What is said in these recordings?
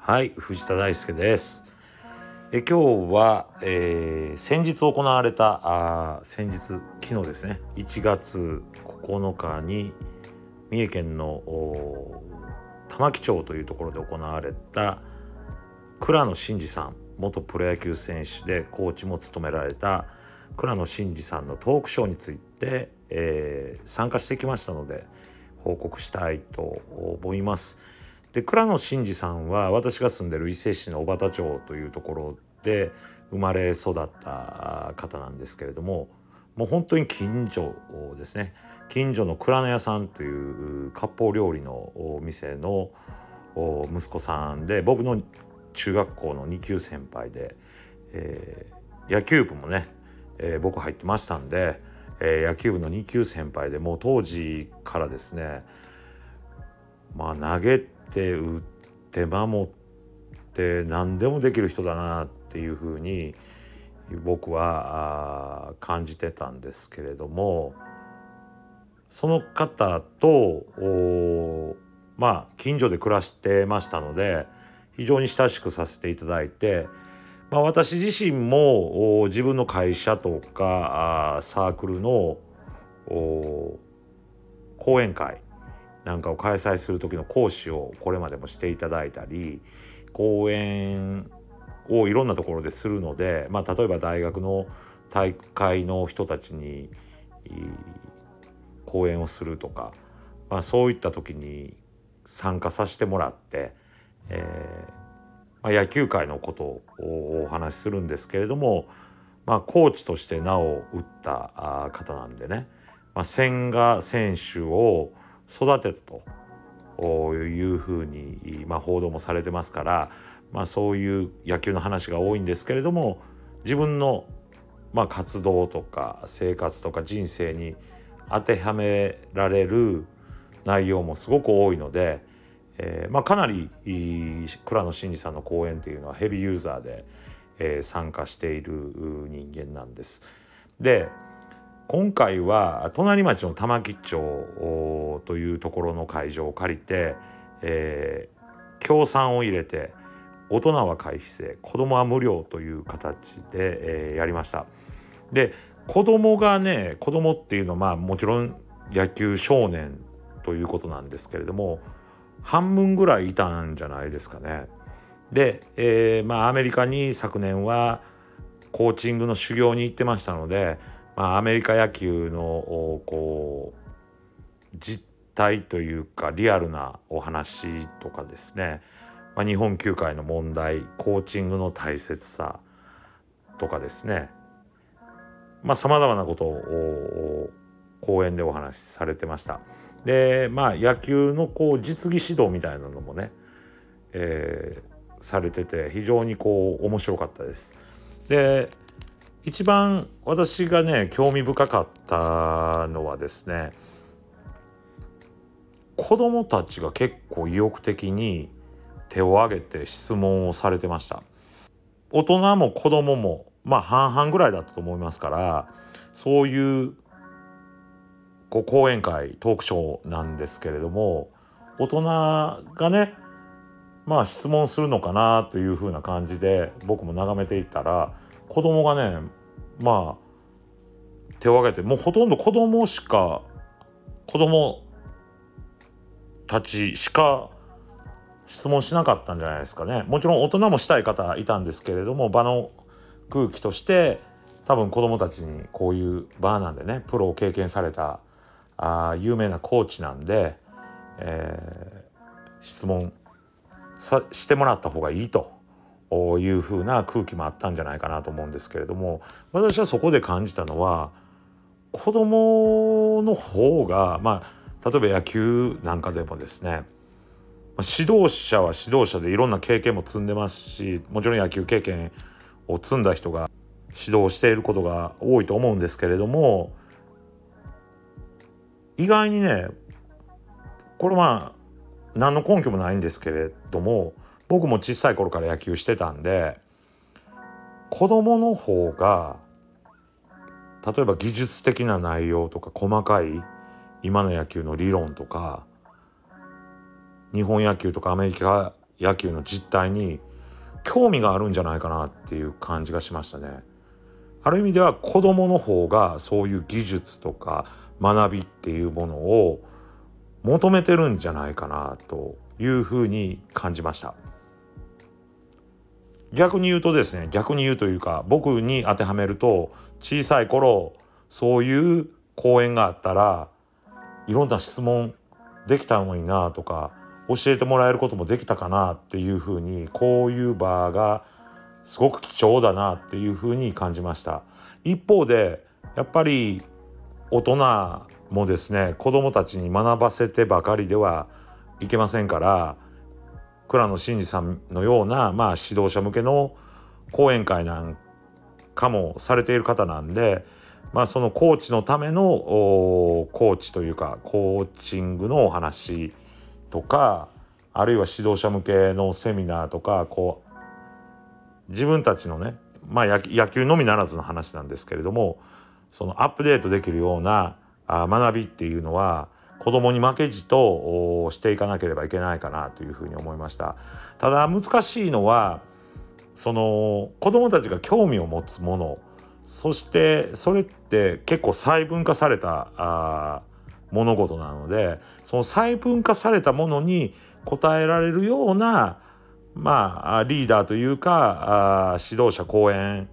はい藤田大輔です。え今日は、えー、先日行われたあ先日昨日ですね。1月9日に三重県の玉城町というところで行われた倉野真二さん元プロ野球選手でコーチも務められた倉野真二さんのトークショーについて、えー、参加してきましたので報告したいと思います。で倉野真二さんは私が住んでる伊勢市の小畑町というところで生まれ育った方なんですけれどももう本当に近所ですね近所の蔵野屋さんという割烹料理のお店の息子さんで僕の中学校の2級先輩で、えー、野球部もね、えー、僕入ってましたんで、えー、野球部の2級先輩でもう当時からですねまあ投げて打って守って何でもできる人だなっていうふうに僕は感じてたんですけれどもその方とまあ近所で暮らしてましたので非常に親しくさせていただいて、まあ、私自身も自分の会社とかサークルの講演会なんかを開催する時の講師をこれまでもしていただいたり講演をいろんなところでするので、まあ、例えば大学の大会の人たちに講演をするとか、まあ、そういった時に参加させてもらって、えーまあ、野球界のことをお話しするんですけれども、まあ、コーチとして名を打った方なんでね、まあ、千賀選手を育てたというふうに、まあ、報道もされてますから、まあ、そういう野球の話が多いんですけれども自分の、まあ、活動とか生活とか人生に当てはめられる内容もすごく多いので、えーまあ、かなり倉野真二さんの講演というのはヘビーユーザーで、えー、参加している人間なんです。で今回は隣町の玉城町というところの会場を借りて、えー、協賛を入れて大人は会費制子供は無料という形で、えー、やりましたで子供がね子供っていうのはまあもちろん野球少年ということなんですけれども半分ぐらいいたんじゃないですかね。で、えー、まあアメリカに昨年はコーチングの修行に行ってましたので、まあ、アメリカ野球のこう実態というかリアルなお話とかですね。まあ、日本球界の問題コーチングの大切さとかですね。さまざ、まなことを講演でお話しされてました。でまあ野球のこう実技指導みたいなのもね、えー、されてて非常にこう面白かったです。で一番私がね興味深かったのはですね子供たちが結構意欲的に手を挙げて質問をされてました大人も子供もまあ半々ぐらいだったと思いますからそういうこう講演会トークショーなんですけれども大人がねまあ質問するのかなというふうな感じで僕も眺めていったら子供がねまあ手を挙げてもうほとんど子供しか子供たちしか質問しなかったんじゃないですかね。もちろん大人もしたい方いたんですけれども場の空気として多分子どもたちにこういう場なんでねプロを経験されたあ有名なコーチなんで、えー、質問さしてもらった方がいいというふうな空気もあったんじゃないかなと思うんですけれども私はそこで感じたのは子どもの方がまあ例えば野球なんかでもですね指導者は指導者でいろんな経験も積んでますしもちろん野球経験を積んだ人が指導していることが多いと思うんですけれども意外にねこれまあ何の根拠もないんですけれども僕も小さい頃から野球してたんで子供の方が例えば技術的な内容とか細かい今の野球の理論とか日本野球とかアメリカ野球の実態に興味があるんじゃないかなっていう感じがしましたね。ある意味では子どもの方がそういう技術とか学びっていうものを求めてるんじゃないかなというふうに感じました。逆に言うとですね逆に言うというか僕に当てはめると小さい頃そういう講演があったらいろんな質問できたのになとか教えてもらえることもできたかなっていうふうにこういう場がすごく貴重だなっていうふうに感じました一方でやっぱり大人もですね子どもたちに学ばせてばかりではいけませんから倉野真二さんのような、まあ、指導者向けの講演会なんかもされている方なんで、まあ、そのコーチのためのコーチというかコーチングのお話とかあるいは指導者向けのセミナーとかこう自分たちのね、まあ、野球のみならずの話なんですけれどもそのアップデートできるようなあ学びっていうのは子供に負けじとしていかなければいけないかなというふうに思いました。ただ難しいのはその子供たちが興味を持つものそしてそれって結構細分化されたあ物事なのでその細分化されたものに応えられるようなまあリーダーというかあ指導者講演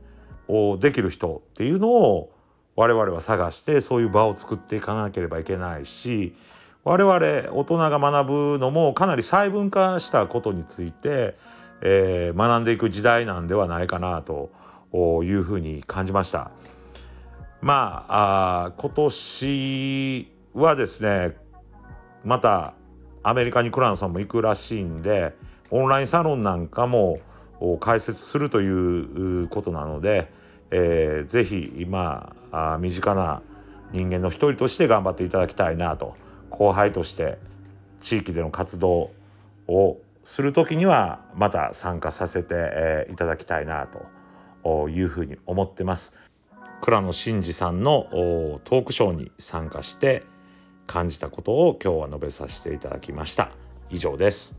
をできる人っていうのを我々は探してそういう場を作っていかなければいけないし我々大人が学ぶのもかなり細分化したことについて、えー、学んでいく時代なんではないかなというふうに感じました。まああ今年はですねまたアメリカにクランさんも行くらしいんでオンラインサロンなんかも開設するということなので、えー、ぜひ今あ身近な人間の一人として頑張っていただきたいなと後輩として地域での活動をする時にはまた参加させて、えー、いただきたいなというふうに思ってます。倉野真二さんのトークショーに参加して感じたことを今日は述べさせていただきました。以上です。